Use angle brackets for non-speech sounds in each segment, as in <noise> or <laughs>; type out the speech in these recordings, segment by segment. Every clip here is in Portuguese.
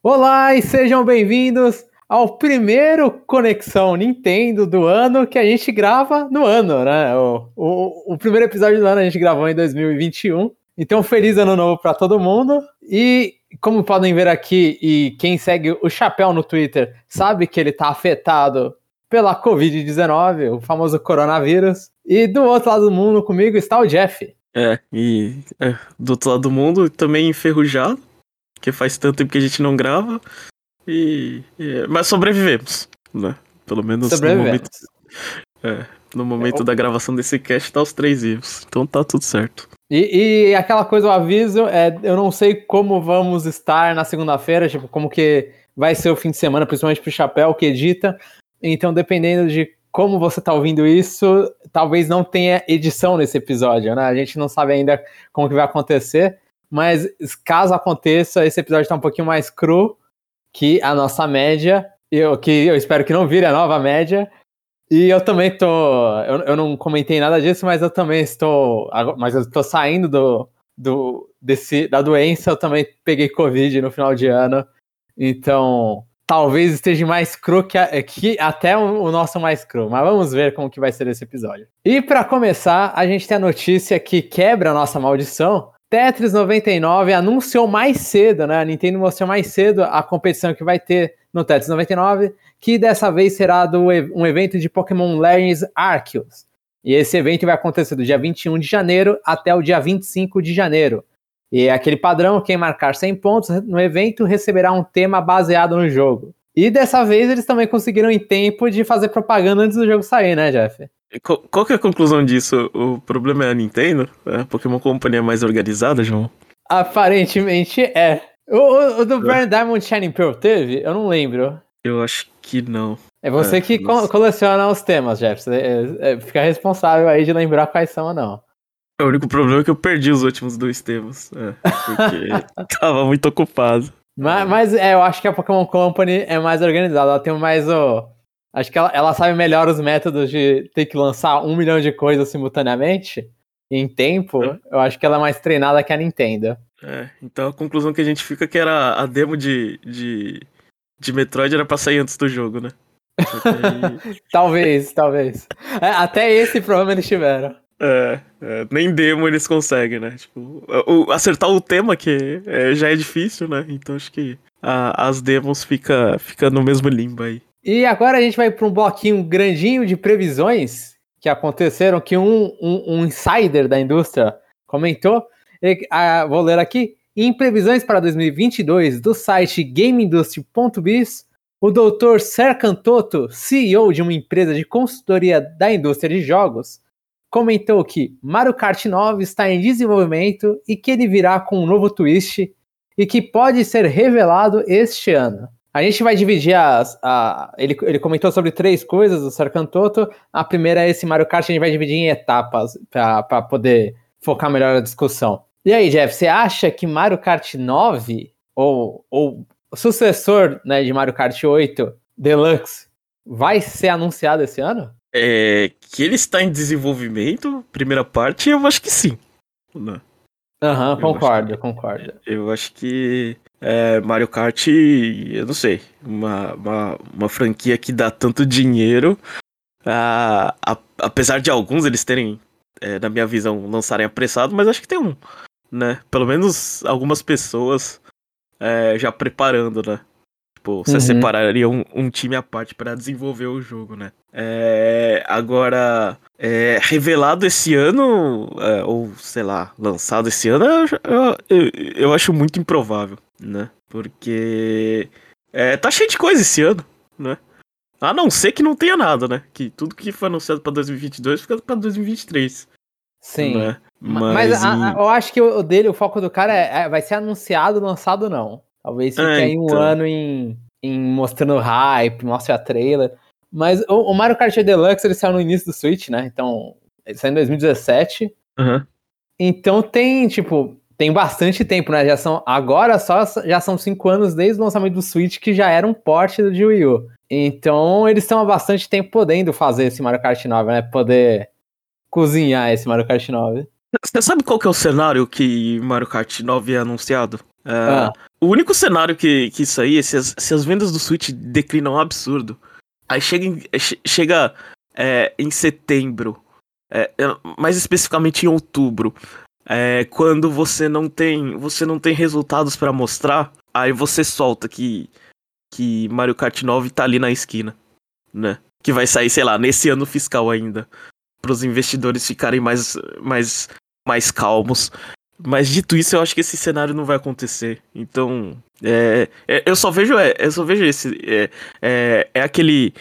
Olá e sejam bem-vindos ao primeiro Conexão Nintendo do ano que a gente grava no ano, né? O, o, o primeiro episódio do ano a gente gravou em 2021. Então, feliz ano novo para todo mundo. E como podem ver aqui, e quem segue o Chapéu no Twitter sabe que ele está afetado pela Covid-19, o famoso coronavírus. E do outro lado do mundo comigo está o Jeff. É, e é, do outro lado do mundo também enferrujado, que faz tanto tempo que a gente não grava. E, e mas sobrevivemos, né? Pelo menos no momento, é, no momento é, da gravação desse cast tá os três vivos. Então tá tudo certo. E, e aquela coisa, o aviso, é, eu não sei como vamos estar na segunda-feira, tipo, como que vai ser o fim de semana, principalmente pro Chapéu que edita. Então, dependendo de como você está ouvindo isso, talvez não tenha edição nesse episódio, né? A gente não sabe ainda como que vai acontecer, mas caso aconteça, esse episódio está um pouquinho mais cru que a nossa média, eu, que eu espero que não vire a nova média. E eu também tô. Eu, eu não comentei nada disso, mas eu também estou. Mas eu estou saindo do, do, desse, da doença, eu também peguei Covid no final de ano. Então, talvez esteja mais cru que, que até o, o, nosso mais cru. Mas vamos ver como que vai ser esse episódio. E para começar, a gente tem a notícia que quebra a nossa maldição. Tetris 99 anunciou mais cedo, né? A Nintendo mostrou mais cedo a competição que vai ter no Tetris 99, que dessa vez será do, um evento de Pokémon Legends Arceus. E esse evento vai acontecer do dia 21 de janeiro até o dia 25 de janeiro. E é aquele padrão, quem marcar 100 pontos no evento receberá um tema baseado no jogo. E dessa vez eles também conseguiram em tempo de fazer propaganda antes do jogo sair, né, Jeff? Qual, que é a conclusão disso? O problema é a Nintendo? É a Pokémon Company é mais organizada, João? Aparentemente é. O, o, do Burn Diamond Shining Pearl teve? Eu não lembro. Eu acho que não. É você é, que co coleciona os temas, Jeff. É, é, fica responsável aí de lembrar quais são ou não. O único problema é que eu perdi os últimos dois temas. É, porque <laughs> tava muito ocupado. Mas, mas é, eu acho que a Pokémon Company é mais organizada. Ela tem mais o. Acho que ela, ela sabe melhor os métodos de ter que lançar um milhão de coisas simultaneamente em tempo. É. Eu acho que ela é mais treinada que a Nintendo. É, então a conclusão que a gente fica é que era a demo de, de, de Metroid era pra sair antes do jogo, né? <laughs> talvez, talvez. É, até esse problema eles tiveram. É, é, nem demo eles conseguem, né? Tipo, o, acertar o tema que é, já é difícil, né? Então acho que a, as demos fica, fica no mesmo limbo aí. E agora a gente vai para um bloquinho grandinho de previsões que aconteceram, que um, um, um insider da indústria comentou. E, a, vou ler aqui. Em previsões para 2022 do site GameIndustry.biz, o Dr. Serkan Toto, CEO de uma empresa de consultoria da indústria de jogos, comentou que Mario Kart 9 está em desenvolvimento e que ele virá com um novo twist e que pode ser revelado este ano. A gente vai dividir as. A, ele, ele comentou sobre três coisas, o Sarkantoto. A primeira é esse Mario Kart, a gente vai dividir em etapas para poder focar melhor a discussão. E aí, Jeff, você acha que Mario Kart 9, ou, ou sucessor né, de Mario Kart 8 Deluxe, vai ser anunciado esse ano? É, que ele está em desenvolvimento, primeira parte, eu acho que sim. Né? Aham, uhum, concordo, que, concordo. Eu acho que é, Mario Kart, eu não sei, uma, uma, uma franquia que dá tanto dinheiro, a, a, apesar de alguns eles terem, é, na minha visão, lançarem apressado, mas acho que tem um, né? Pelo menos algumas pessoas é, já preparando, né? Tipo, você uhum. separaria um, um, time à parte para desenvolver o jogo, né? É, agora, é, revelado esse ano, é, ou sei lá, lançado esse ano, eu, eu, eu acho muito improvável, né? Porque é, tá cheio de coisa esse ano, né? A não ser que não tenha nada, né? Que tudo que foi anunciado pra 2022 fica pra 2023. Sim. Né? Mas, Mas a, a, eu acho que o dele, o foco do cara é, é vai ser anunciado, lançado não. Talvez fique é, aí um então. ano em, em mostrando hype, mostre a trailer. Mas o, o, Mario Kart Deluxe ele saiu no início do Switch, né? Então, ele saiu em 2017. Uhum. Então tem, tipo, tem bastante tempo, né? Já são, agora só já são cinco anos desde o lançamento do Switch, que já era um porte do Wii U. Então eles estão há bastante tempo podendo fazer esse Mario Kart 9, né? Poder cozinhar esse Mario Kart 9. Você sabe qual que é o cenário que Mario Kart 9 é anunciado? É, ah. O único cenário que, que isso aí, se as, se as vendas do Switch declinam um absurdo, aí chega em, chega, é, em setembro, é, mais especificamente em outubro, é, quando você não tem você não tem resultados para mostrar, aí você solta que que Mario Kart 9 tá ali na esquina, né? Que vai sair, sei lá, nesse ano fiscal ainda, para os investidores ficarem mais mais mais calmos. Mas dito isso, eu acho que esse cenário não vai acontecer. Então, é, é, eu só vejo, é, eu só vejo esse, é, é, é, aquele,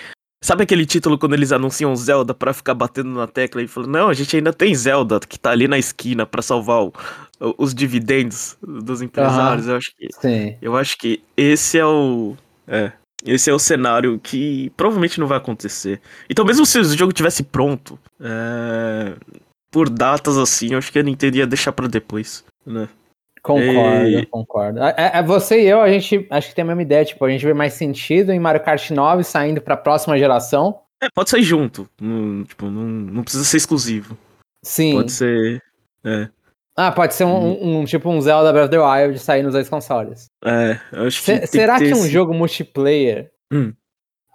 sabe aquele título quando eles anunciam Zelda para ficar batendo na tecla e falando, não, a gente ainda tem Zelda que tá ali na esquina para salvar o, os dividendos dos empresários. Eu acho que, Sim. eu acho que esse é o, é, esse é o cenário que provavelmente não vai acontecer. Então, mesmo se o jogo tivesse pronto, é, por datas assim, eu acho que a Nintendo ia deixar pra depois, né? Concordo, e... concordo. É, é, você e eu, a gente acho que tem a mesma ideia, tipo, a gente vê mais sentido em Mario Kart 9 saindo pra próxima geração. É, pode sair junto. Não, tipo, não, não precisa ser exclusivo. Sim. Pode ser. É. Ah, pode ser um, um, um, tipo um Zelda Breath of the Wild sair nos dois consoles. É, eu acho que. será que, que um esse... jogo multiplayer. Hum.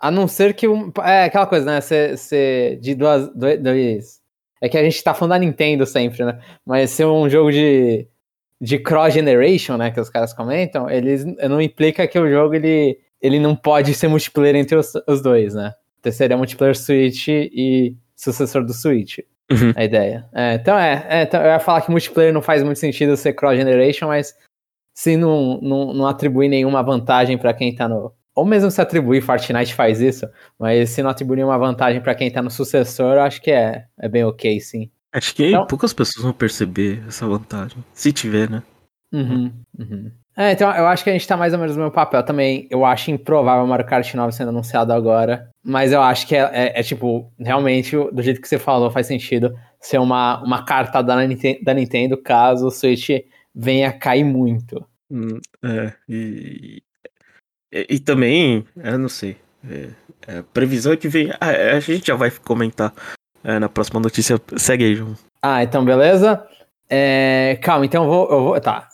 A não ser que um. É aquela coisa, né? Ser, de duas, dois, é que a gente tá falando da Nintendo sempre, né? Mas ser um jogo de, de cross-generation, né? Que os caras comentam, eles não implica que o jogo ele, ele não pode ser multiplayer entre os, os dois, né? Então seria multiplayer Switch e sucessor do Switch. Uhum. A ideia. É, então é, é então eu ia falar que multiplayer não faz muito sentido ser cross-generation, mas se não, não, não atribui nenhuma vantagem para quem tá no, ou mesmo se atribuir, Fortnite faz isso, mas se não atribuir nenhuma vantagem para quem tá no sucessor, acho que é, é bem ok, sim. Acho que então, poucas pessoas vão perceber essa vantagem, se tiver, né? Uhum, uhum. É, então eu acho que a gente tá mais ou menos no meu papel também. Eu acho improvável o Mario Kart 9 sendo anunciado agora, mas eu acho que é, é, é, tipo, realmente, do jeito que você falou, faz sentido ser uma, uma carta da, da Nintendo caso o Switch venha cair muito. Hum, é, e, e, e também, eu não sei. É, é, a previsão é que vem. Ah, é, a gente já vai comentar é, na próxima notícia. Segue aí, João. Ah, então beleza. É, calma, então eu vou. Eu vou tá.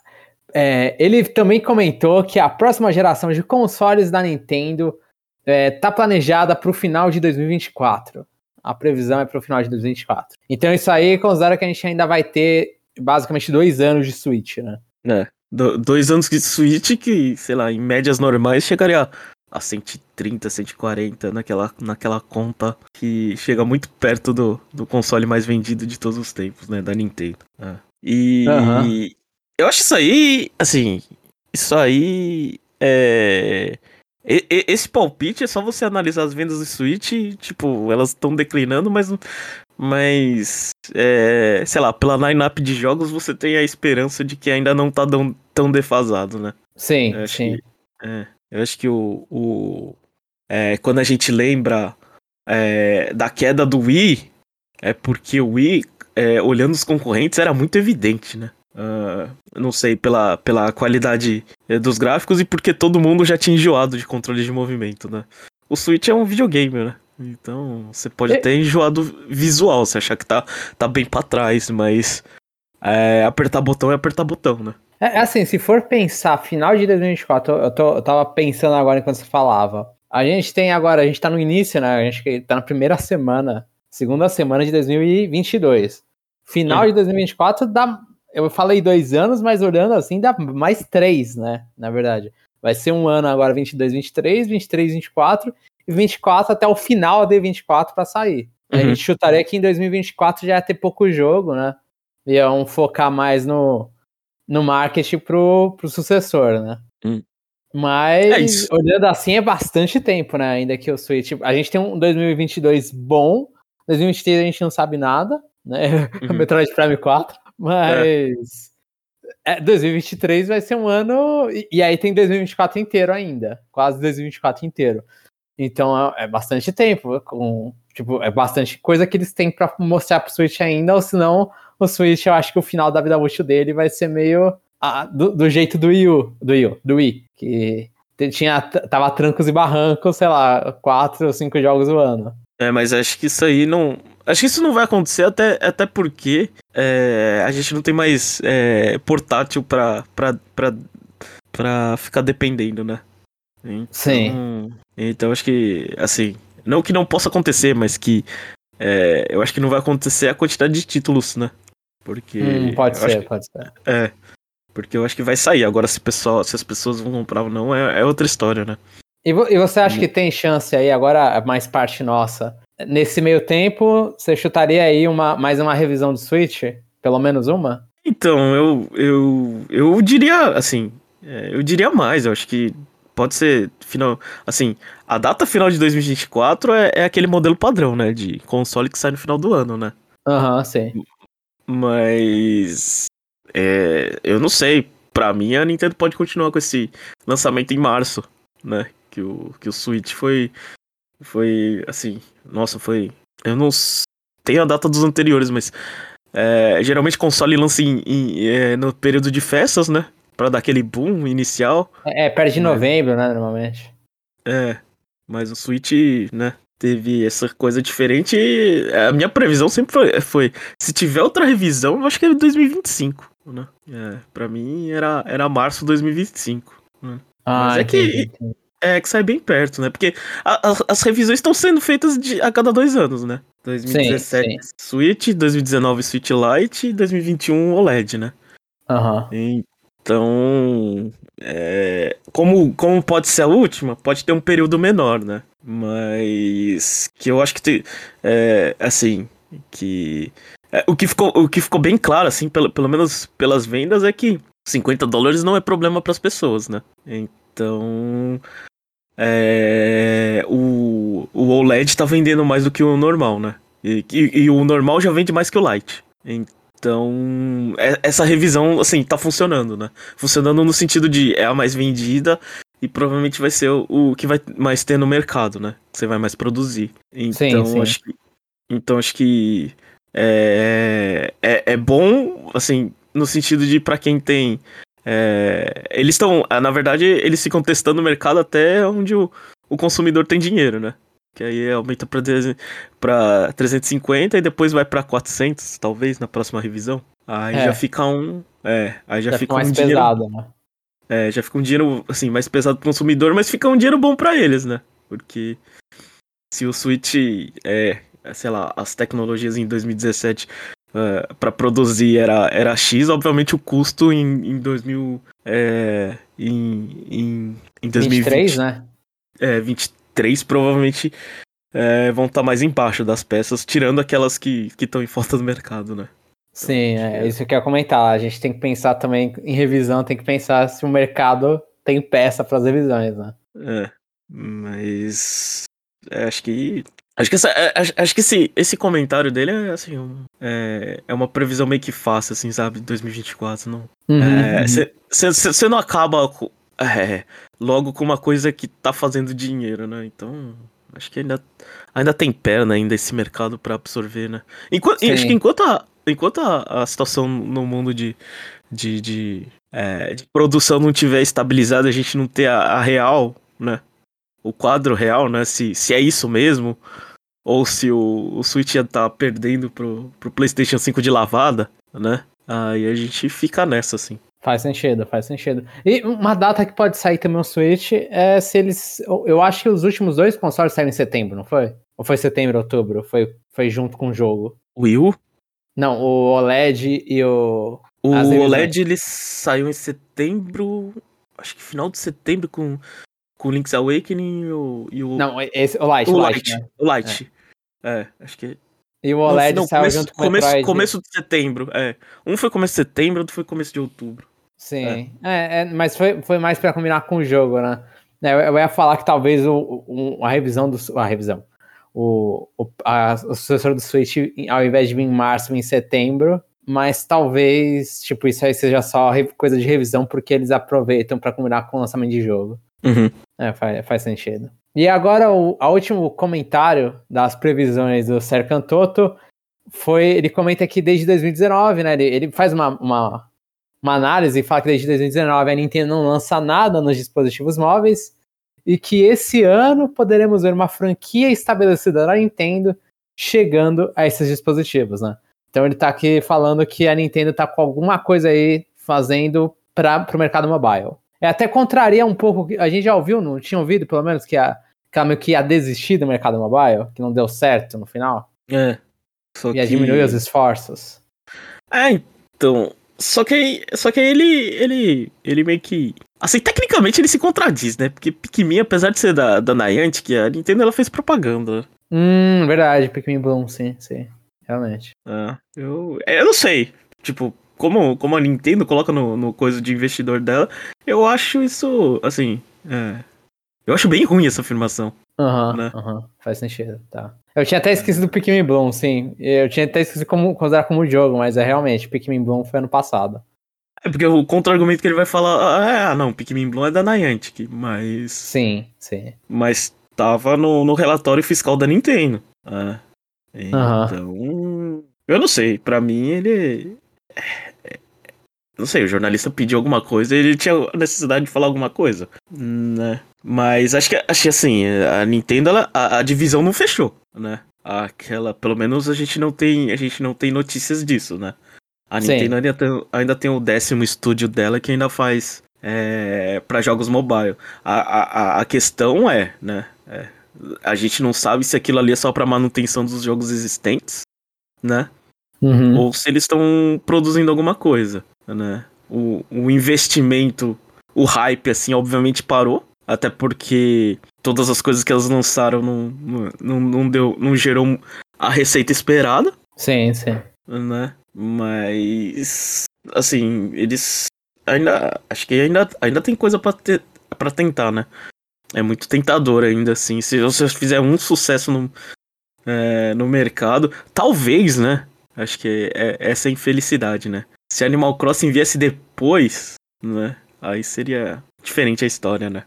É, ele também comentou que a próxima geração de consoles da Nintendo está planejada para o final de 2024. A previsão é para o final de 2024. Então isso aí considera que a gente ainda vai ter basicamente dois anos de Switch, né? É do, dois anos de Switch que, sei lá, em médias normais chegaria a, a 130, 140 naquela, naquela conta que chega muito perto do, do console mais vendido de todos os tempos, né? Da Nintendo. É. E uhum. eu acho isso aí, assim, isso aí é. Esse palpite é só você analisar as vendas do Switch, tipo, elas estão declinando, mas mas, é, sei lá, pela line-up de jogos você tem a esperança de que ainda não tá tão, tão defasado, né? Sim, sim. Que, é, eu acho que o. o é, quando a gente lembra é, da queda do Wii, é porque o Wii, é, olhando os concorrentes, era muito evidente, né? Uh, não sei, pela, pela qualidade é, dos gráficos e porque todo mundo já tinha enjoado de controle de movimento, né? O Switch é um videogame, né? Então, você pode é. ter enjoado visual, você achar que tá, tá bem para trás, mas é, apertar botão é apertar botão, né? É, é assim, se for pensar final de 2024, eu, tô, eu tava pensando agora enquanto você falava. A gente tem agora, a gente tá no início, né? A gente tá na primeira semana, segunda semana de 2022. Final de 2024 dá. Eu falei dois anos, mas olhando assim, dá mais três, né? Na verdade. Vai ser um ano agora, 22, 23, 23, 24 e 24 até o final de 24 para sair. Uhum. A gente chutaria que em 2024 já ia ter pouco jogo, né? Iam focar mais no, no marketing pro, pro sucessor, né? Hum. Mas, é olhando assim, é bastante tempo, né? Ainda que o Switch. A gente tem um 2022 bom, 2023 a gente não sabe nada, né? <laughs> Uhum. Metroid Prime 4, mas. É. É, 2023 vai ser um ano. E, e aí tem 2024 inteiro ainda. Quase 2024 inteiro. Então é, é bastante tempo, com, tipo, é bastante coisa que eles têm para mostrar pro Switch ainda, ou senão o Switch, eu acho que o final da vida útil dele vai ser meio ah, do, do, jeito do Wii U, do Wii, U, do Wii, que tinha, tava trancos e barrancos, sei lá, quatro ou cinco jogos no ano. É, mas acho que isso aí não. Acho que isso não vai acontecer, até, até porque é, a gente não tem mais é, portátil pra pra ficar dependendo, né? Então, Sim. Então acho que, assim, não que não possa acontecer, mas que é, eu acho que não vai acontecer a quantidade de títulos, né? Porque. Hum, pode ser, que- pode ser. é. Porque eu acho que vai sair. Agora, se, pessoal, se as pessoas vão comprar ou não, é, é outra história, né? E, vo- e você Hum. acha que tem chance aí, agora mais parte nossa, nesse meio tempo, você chutaria aí uma, mais uma revisão do Switch? Pelo menos uma? Então, eu, eu, eu diria, assim, é, eu diria mais, eu acho que pode ser final, assim, a data final de 2024 é, é aquele modelo padrão, né, de console que sai no final do ano, né, Aham, sim. mas é, eu não sei, pra mim a Nintendo pode continuar com esse lançamento em março, né, que o, que o Switch foi, foi, assim, nossa, foi, eu não tenho a data dos anteriores, mas é, geralmente console lança em- em- é, no período de festas, né? Pra dar aquele boom inicial. É, perto de novembro, né, normalmente. É. Mas o Switch, né? Teve essa coisa diferente. e A minha previsão sempre foi, foi: se tiver outra revisão, eu acho que é 2025, né? É, pra mim era, era março de 2025. Ah, Mas é que- entendi. É, que sai bem perto, né? Porque a- a- as revisões estão sendo feitas de- a cada dois anos, né? 2017 sim. Switch, 2019 Switch Lite e 2021 OLED, né? Aham. Então, é, como, como pode ser a última, pode ter um período menor, né? Mas que eu acho que tem, é, assim, que é, o que ficou o que ficou bem claro assim, pelo, pelo menos pelas vendas é que 50 dólares não é problema para as pessoas, né? Então, é, o, o OLED tá vendendo mais do que o normal, né? E, e- e o normal já vende mais que o Lite. Então, é- essa revisão, assim, tá funcionando, né? Funcionando no sentido de é a mais vendida e provavelmente vai ser o, o que vai mais ter no mercado, né? Você vai mais produzir. Então, sim. acho que. Então, acho que. É, é, é bom, assim, no sentido de pra quem tem. é, eles estão. Na verdade, eles ficam testando o mercado até onde o, o consumidor tem dinheiro, né? Que aí aumenta pra, 300 pra 350 e depois vai pra 400, talvez, na próxima revisão. Aí É. já fica um. É, aí já, Já fica fica mais um dinheiro. pesado, né? É, já fica um dinheiro, assim, mais pesado pro consumidor, mas fica um dinheiro bom pra eles, né? Porque se o Switch, é, sei lá, as tecnologias em 2017 é, para produzir era, era X, obviamente o custo em, em 2000, é, em, em, em 2020, 23, né? é, 23 provavelmente é, vão estar mais embaixo das peças, tirando aquelas que estão em falta do mercado, né? Sim, é isso que eu ia comentar. A gente tem que pensar também em revisão, tem que pensar se o mercado tem peça para as revisões, né? É, mas é, acho que acho que essa, é, acho, que esse, esse comentário dele é assim um- é, é uma previsão meio que fácil, assim, sabe, de 2024, não. Uhum, uhum. Você não acaba é, logo com uma coisa que tá fazendo dinheiro, né? Então acho que ainda ainda tem perna ainda esse mercado pra absorver, né? Enquanto, acho que enquanto a, enquanto a, a situação no mundo de de, de, é, de produção não tiver estabilizada, a gente não ter a, a real, né? O quadro real, né? Se, se é isso mesmo, ou se o, o Switch ia tá perdendo pro, pro PlayStation 5 de lavada, né? Aí a gente fica nessa, assim. Faz sentido, faz sentido. E uma data que pode sair também o Switch é se eles. Eu acho que os últimos dois consoles saíram em setembro, não foi? Ou foi setembro, outubro? Foi, foi junto com o jogo. O Wii U, Não, o OLED e o. o. OLED ele saiu em setembro, acho que final de setembro com, com o Link's Awakening e o, e o, Não, esse, o Lite, o Lite. Lite, né? O Lite. É. acho que. E o não, OLED não, saiu começo, junto com o começo, Metroid. começo de setembro, é. Um foi começo de setembro, outro foi começo de outubro. Sim, é, é, mas foi, foi mais pra combinar com o jogo, né? É, Eu, eu ia falar que talvez o, o- a revisão do. A revisão. O, o, a, o sucessor do Switch, ao invés de vir em março, vir em setembro. Mas talvez, tipo, isso aí seja só coisa de revisão, porque eles aproveitam pra combinar com o lançamento de jogo. Uhum. É, faz, faz sentido. E agora, o a último comentário das previsões do Serkan Toto foi. Ele comenta que desde 2019, né? Ele, ele faz uma, uma, uma análise e fala que desde 2019 a Nintendo não lança nada nos dispositivos móveis e que esse ano poderemos ver uma franquia estabelecida da Nintendo chegando a esses dispositivos, né? Então ele tá aqui falando que a Nintendo tá com alguma coisa aí fazendo para o mercado mobile. É, até contraria um pouco. A gente já ouviu, não tinha ouvido, pelo menos, que a, que meio que ia desistir do mercado mobile, que não deu certo no final. É. Só ia que... diminuir os esforços. É, então. Só que aí, só que ele, ele, ele meio que. Assim, tecnicamente ele se contradiz, né? Porque Pikmin, apesar de ser da, da Niantic, a Nintendo ela fez propaganda. Hum, verdade, Pikmin Bloom, sim, sim. Realmente. É, eu, eu não sei. Tipo, como, como a Nintendo coloca no, no coisa de investidor dela, eu acho isso, assim. É, eu acho bem ruim essa afirmação. Aham, né? aham, faz sentido, tá. Eu tinha até esquecido do Pikmin Bloom, sim. Eu tinha até esquecido como considerar como jogo, mas é realmente, Pikmin Bloom foi ano passado. É porque o contra-argumento que ele vai falar, ah, não, Pikmin Bloom é da Niantic, mas. Sim, sim. Mas tava no, no relatório fiscal da Nintendo. Ah, Aham. então. Eu não sei, pra mim ele. é- Não sei, o jornalista pediu alguma coisa e ele tinha a necessidade de falar alguma coisa. Né? Mas acho que, acho que assim, a Nintendo, ela, a, a divisão não fechou, né? Aquela, pelo menos a gente não tem, a gente não tem notícias disso, né? A Sim. Nintendo ainda tem, ainda tem o décimo estúdio dela que ainda faz é, para jogos mobile. A, a, a- a questão é, né? é, a gente não sabe se aquilo ali é só para manutenção dos jogos existentes, né? Uhum. ou se eles estão produzindo alguma coisa, né? O, o investimento, o hype, assim, obviamente parou, até porque todas as coisas que elas lançaram não, não, não, deu, não gerou a receita esperada, Sim, sim. né? Mas, assim, eles ainda, acho que ainda, ainda tem coisa pra, ter, pra tentar, né? É muito tentador ainda, assim. Se você fizer um sucesso no, é, no mercado, talvez, né? Acho que é, essa é a infelicidade, né? Se Animal Crossing viesse depois, né? Aí seria diferente a história, né?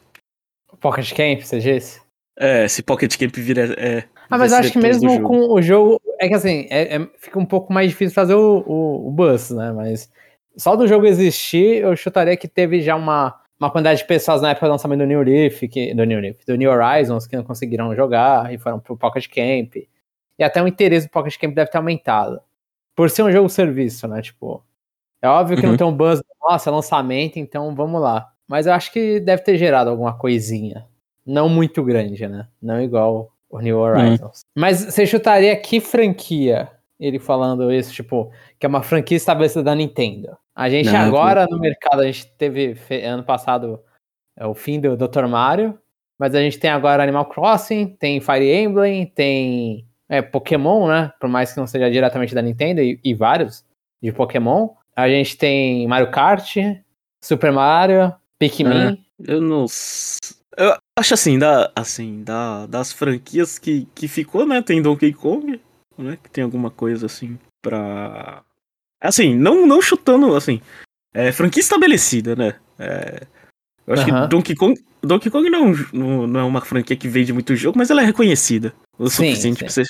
Pocket Camp, você disse? É, se Pocket Camp vira. É, Ah, mas eu acho que mesmo com o jogo. É que assim, é- é- fica um pouco mais difícil fazer o, o, o bus, né? Mas só do jogo existir, eu chutaria que teve já uma, uma quantidade de pessoas na época do lançamento do New Leaf, que, do New Leaf, do New Horizons, que não conseguiram jogar e foram pro Pocket Camp. E até o interesse do Pocket Camp deve ter aumentado. Por ser um jogo serviço, né? Tipo, é óbvio que Uhum. não tem um buzz, nossa, lançamento, então vamos lá. Mas eu acho que deve ter gerado alguma coisinha. Não muito grande, né? Não igual o New Horizons. Mas você chutaria que franquia? Ele falando isso, tipo, que é uma franquia estabelecida da Nintendo. A gente Não, agora no mercado, a gente teve ano passado é, o fim do Dr. Mario, mas a gente tem agora Animal Crossing, tem Fire Emblem, tem é, Pokémon, né? Por mais que não seja diretamente da Nintendo, e, e vários de Pokémon. A gente tem Mario Kart, Super Mario, Pikmin. Eu não. Eu acho assim, da, assim da, das franquias que, que ficou, né? Tem Donkey Kong, né? Que tem alguma coisa assim pra. Assim, não, não chutando, assim. É franquia estabelecida, né? É, eu acho que Donkey Kong. Donkey Kong não, é não, não é uma franquia que vende muito jogo, mas ela é reconhecida. O Sim, suficiente sim. pra você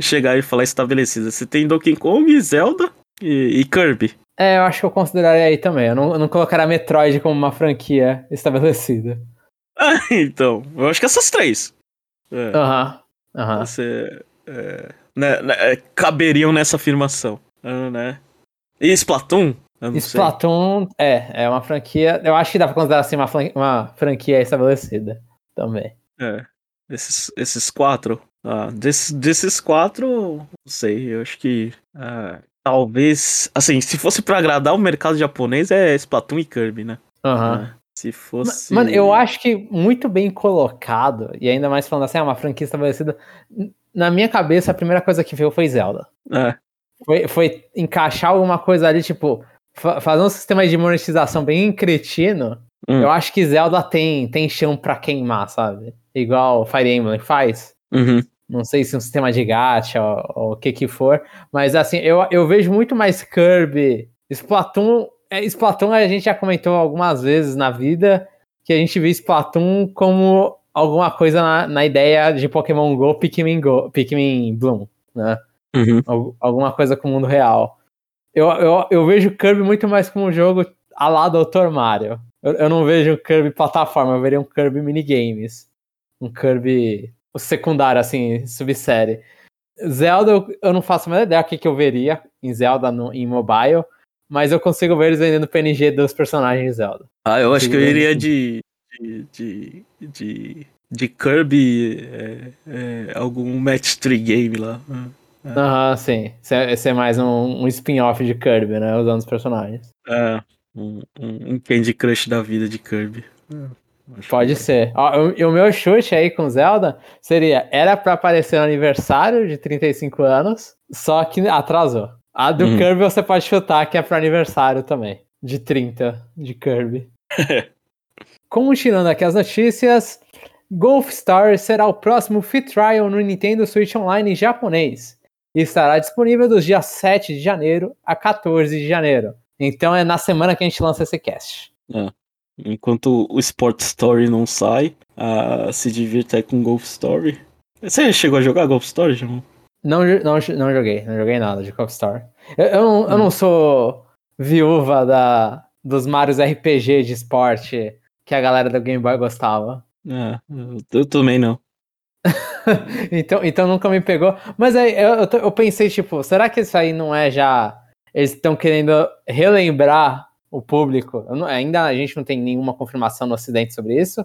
chegar e falar estabelecida. Você tem Donkey Kong, Zelda e, e Kirby. É, eu acho que eu consideraria aí também. Eu não, eu não colocaria Metroid como uma franquia estabelecida. Ah, <laughs> então. Eu acho que essas três. É. Aham. Aham. Você. é, né, né, é, caberiam nessa afirmação. né? E Splatoon? Splatoon é, é uma franquia. Eu acho que dá pra considerar assim uma, uma franquia estabelecida também. sei. É. Esses, esses quatro. Ah, desses, desses quatro, não sei. Eu acho que. ah, talvez. Assim, se fosse pra agradar o mercado japonês, é Splatoon e Kirby, né? Aham. Ah, se fosse. Mano, eu acho que muito bem colocado, e ainda mais falando assim, é uma franquia estabelecida. Na minha cabeça, a primeira coisa que veio foi Zelda. É. Foi, foi encaixar alguma coisa ali, tipo, fa- fazer um sistema de monetização bem cretino. Hum. Eu acho que Zelda tem, tem chão pra queimar, sabe? Igual Fire Emblem faz. Uhum. Não sei se um sistema de gacha ou, ou o que que for. Mas assim, eu, eu vejo muito mais Kirby. Splatoon. É, Splatoon a gente já comentou algumas vezes na vida que a gente vê Splatoon como alguma coisa na, na ideia de Pokémon Go, Pikmin Go, Pikmin Bloom, né? Uhum. Al- alguma coisa com o mundo real. Eu, eu, eu vejo Kirby muito mais como um jogo a lá Dr. Mario. Eu, eu não vejo Kirby plataforma, eu veria um Kirby minigames. Um Kirby secundário, assim, subsérie. Zelda, eu, eu não faço a menor ideia o que, que eu veria em Zelda no, em mobile, mas eu consigo ver eles vendendo PNG dos personagens de Zelda. Ah, eu acho que eu iria de. de. de. de, de Kirby. É, é, algum match 3 game lá. Aham, uhum, sim. Esse é mais um, um spin-off de Kirby, né? Usando os personagens. É, um, um, um Candy Crush da vida de Kirby. Pode ser. O, o, meu chute aí com Zelda seria: era para aparecer no aniversário de 35 anos, só que atrasou. A do uhum. Kirby você pode chutar que é pro aniversário também, de 30 de Kirby. <laughs> Continuando aqui as notícias, Golf Star será o próximo free trial no Nintendo Switch Online japonês e estará disponível dos dias 7 de janeiro a 14 de janeiro. Então é na semana que a gente lança esse cast. É. Enquanto o Sport Story não sai, uh, se divirta aí com Golf Story. Você chegou a jogar Golf Story, João? Não, não, não joguei, não joguei nada de Golf Story. Eu, eu, não, eu não sou viúva da, dos Marios RPG de esporte que a galera do Game Boy gostava. É, eu também não. <laughs> então, então nunca me pegou. Mas aí eu, eu, eu pensei, tipo, será que isso aí não é já. Eles estão querendo relembrar o público. Não, ainda a gente não tem nenhuma confirmação no Ocidente sobre isso.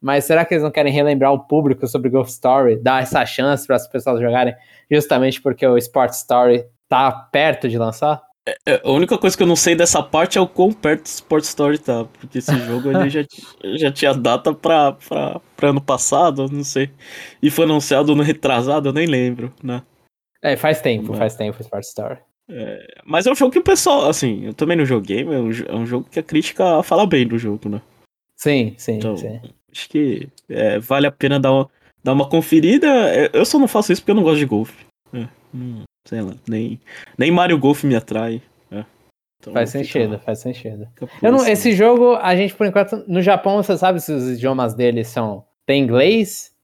Mas será que eles não querem relembrar o público sobre Ghost Story, dar essa chance para as pessoas jogarem, justamente porque o Sport Story tá perto de lançar? É, é, a única coisa que eu não sei dessa parte é o quão perto do Sport Story tá. Porque esse <laughs> jogo ele já, já tinha data pra, pra, pra ano passado, não sei. E foi anunciado no retrasado, eu nem lembro, né? É, faz tempo, faz tempo o Sport Story. É, mas é um jogo que o pessoal, assim, eu também não joguei, mas é um, é jogo que a crítica fala bem do jogo, né? Sim, sim, então, sim. Acho que é, vale a pena dar uma, dar uma conferida. É, eu só não faço isso porque eu não gosto de golfe. É, hum, sei lá, nem, nem Mario Golf me atrai. Então faz sentido, faz sentido. Eu não, esse jogo, a gente, por enquanto, no Japão, você sabe se os idiomas dele são. Tem inglês?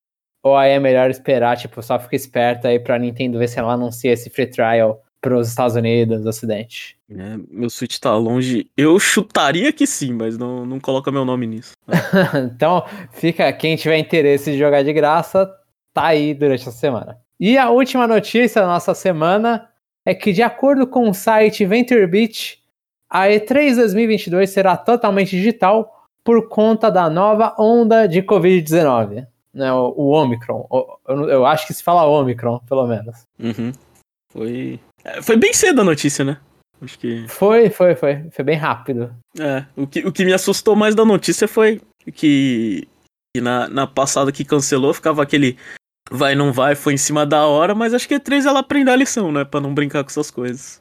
Ou aí é melhor esperar, tipo, só fica esperto aí pra Nintendo ver se ela anuncia esse free trial para os Estados Unidos, Ocidente. É, meu Switch tá longe. Eu chutaria que sim, mas não, não coloca meu nome nisso. <laughs> então, fica quem tiver interesse de jogar de graça, tá aí durante a semana. E a última notícia da nossa semana é que, de acordo com o site VentureBeat, a E3 2022 será totalmente digital por conta da nova onda de Covid-19, né, o, o Omicron. O, eu, eu, acho que se fala Omicron, pelo menos. Uhum. Foi é, foi bem cedo a notícia, né? Acho que. Foi, foi, foi. Foi bem rápido. É. O que, o que me assustou mais da notícia foi que, que na, na passada que cancelou ficava aquele vai, não vai, foi em cima da hora, mas acho que é três ela aprende a lição, né? Pra não brincar com essas coisas.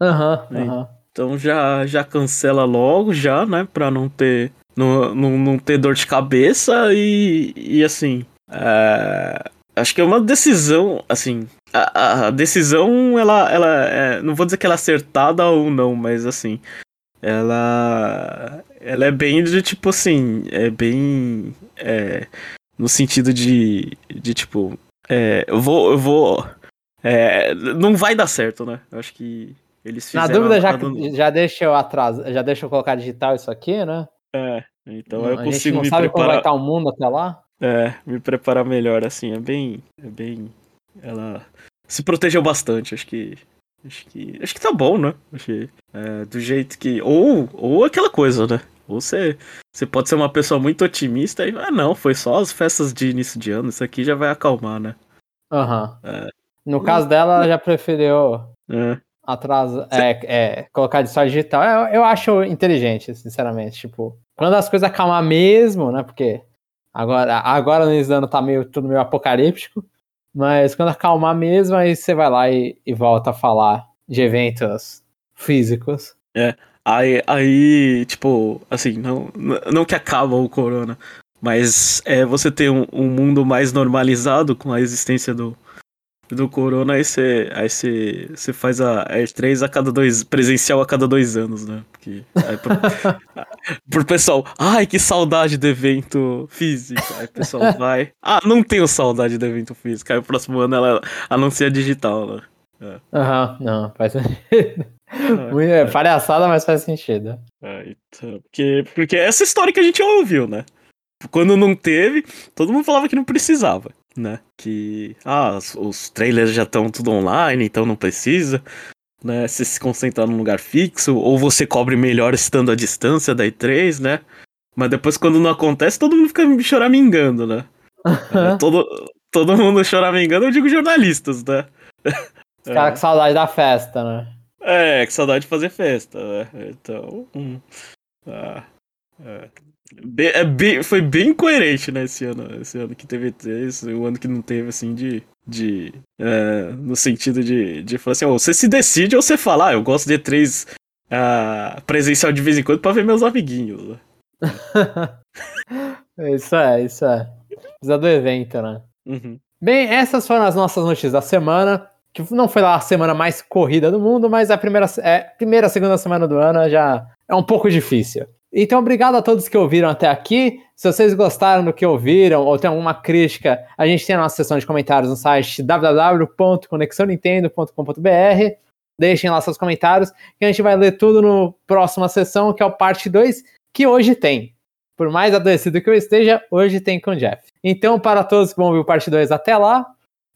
Aham, uhum, aham. Uhum. Então já, já cancela logo, já, né? Pra não ter, não, não, não ter dor de cabeça e, e assim. É, acho que é uma decisão, assim, a, a decisão, ela, ela é, não vou dizer que ela é acertada ou não, mas assim, ela, ela é bem de tipo assim, é bem, é, no sentido de, de tipo, é, eu vou, eu vou, é, não vai dar certo, né? Eu acho que eles fizeram... Na dúvida, já, já deixa eu atrás, já deixa eu colocar digital isso aqui, né? É, então eu a consigo gente não sabe preparar... como vai estar o mundo até lá. É, me preparar melhor, assim, é bem, é bem, ela se protegeu bastante, acho que. Acho que. Acho que tá bom, né? Acho que, é, do jeito que. Ou, ou aquela coisa, né? Ou você, você pode ser uma pessoa muito otimista e. Ah, não, foi só as festas de início de ano, isso aqui já vai acalmar, né? Aham. Uhum. É. No caso dela, ela já preferiu. É. Atrás, é, é, colocar de só digital. Eu, eu acho inteligente, sinceramente. Tipo, quando as coisas acalmar mesmo, né? Porque agora, agora no ano tá meio, tudo meio apocalíptico. Mas quando acalmar mesmo, aí você vai lá e, e volta a falar de eventos físicos. É. Aí, aí tipo, assim, não, não que acaba o corona, mas é você ter um, um mundo mais normalizado com a existência do, do Corona, aí você, aí faz a E3 a cada dois, presencial a cada dois anos, né? Porque, aí, pro, <laughs> pro pessoal, ai, que saudade do evento físico. Aí o pessoal vai, ah, não tenho saudade do evento físico. Aí o próximo ano ela anuncia digital, né? É. Aham, uhum, não, faz <laughs> sentido. É, é, palhaçada, mas faz sentido. É, então, porque, porque essa história que a gente ouviu, né? Quando não teve, todo mundo falava que não precisava né? Que ah, os, trailers já estão tudo online, então não precisa. né? Você se concentrar num lugar fixo, ou você cobre melhor estando à distância da E3, né? Mas depois, quando não acontece, todo mundo fica choramingando, né? é, todo, todo mundo choramingando, eu digo jornalistas, né? Os caras com saudade da festa, né? É, com saudade de fazer festa, né? Então. Hum, ah, é. Bem, é bem, foi bem coerente, né, esse ano, esse ano que teve esse, o ano que não teve, assim, de. de é, no sentido de, de falar assim, oh, você se decide ou você fala, ah, eu gosto de três uh, presencial de vez em quando pra ver meus amiguinhos. Né? <laughs> isso é, isso é. Precisa do evento, né? Uhum. Bem, essas foram as nossas notícias da semana. Que não foi lá a semana mais corrida do mundo, mas a primeira, é, primeira segunda semana do ano já é um pouco difícil. Então, obrigado a todos que ouviram até aqui. Se vocês gostaram do que ouviram ou tem alguma crítica, a gente tem a nossa seção de comentários no site www.conexãonintendo.com.br. Deixem lá seus comentários que a gente vai ler tudo no próxima sessão, que é o parte 2, que hoje tem. Por mais adoecido que eu esteja, hoje tem com o Jeff. Então, para todos que vão ouvir o parte 2, até lá.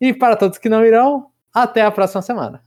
E para todos que não irão, até a próxima semana.